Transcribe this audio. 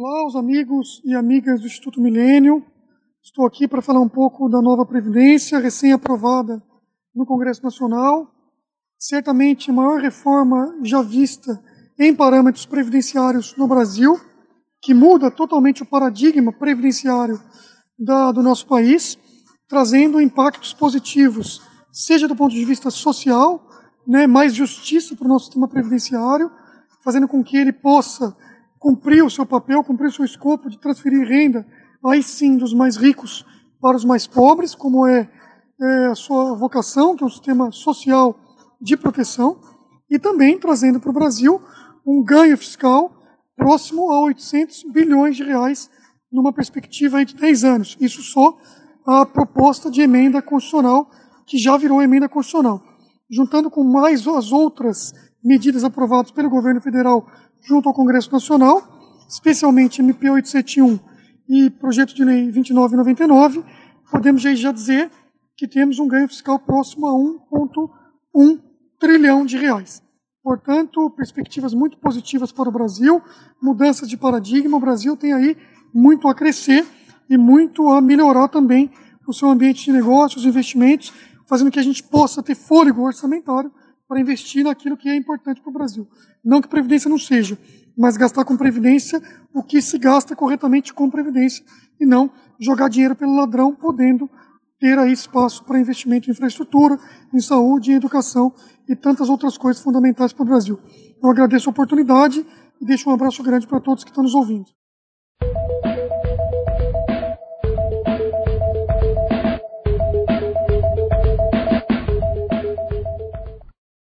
Olá, os amigos e amigas do Instituto Milênio. Estou aqui para falar um pouco da nova Previdência, recém-aprovada no Congresso Nacional. Certamente a maior reforma já vista em parâmetros previdenciários no Brasil, que muda totalmente o paradigma previdenciário da, do nosso país, trazendo impactos positivos, seja do ponto de vista social, né, mais justiça para o nosso sistema previdenciário, fazendo com que ele possa cumprir o seu papel, cumprir o seu escopo de transferir renda, aí sim, dos mais ricos para os mais pobres, como é, é a sua vocação, que é um sistema social de proteção, e também trazendo para o Brasil um ganho fiscal próximo a 800 bilhões de reais numa perspectiva de 10 anos. Isso só a proposta de emenda constitucional, que já virou emenda constitucional. Juntando com mais as outras medidas aprovadas pelo governo federal junto ao Congresso Nacional, especialmente MP 871 e projeto de lei 2999, podemos já dizer que temos um ganho fiscal próximo a 1,1 trilhão de reais. Portanto, perspectivas muito positivas para o Brasil, mudança de paradigma. O Brasil tem aí muito a crescer e muito a melhorar também o seu ambiente de negócios, investimentos, fazendo que a gente possa ter fôlego orçamentário para investir naquilo que é importante para o Brasil. Não que previdência não seja, mas gastar com previdência o que se gasta corretamente com previdência e não jogar dinheiro pelo ladrão, podendo ter aí espaço para investimento em infraestrutura, em saúde, em educação e tantas outras coisas fundamentais para o Brasil. Eu agradeço a oportunidade e deixo um abraço grande para todos que estão nos ouvindo.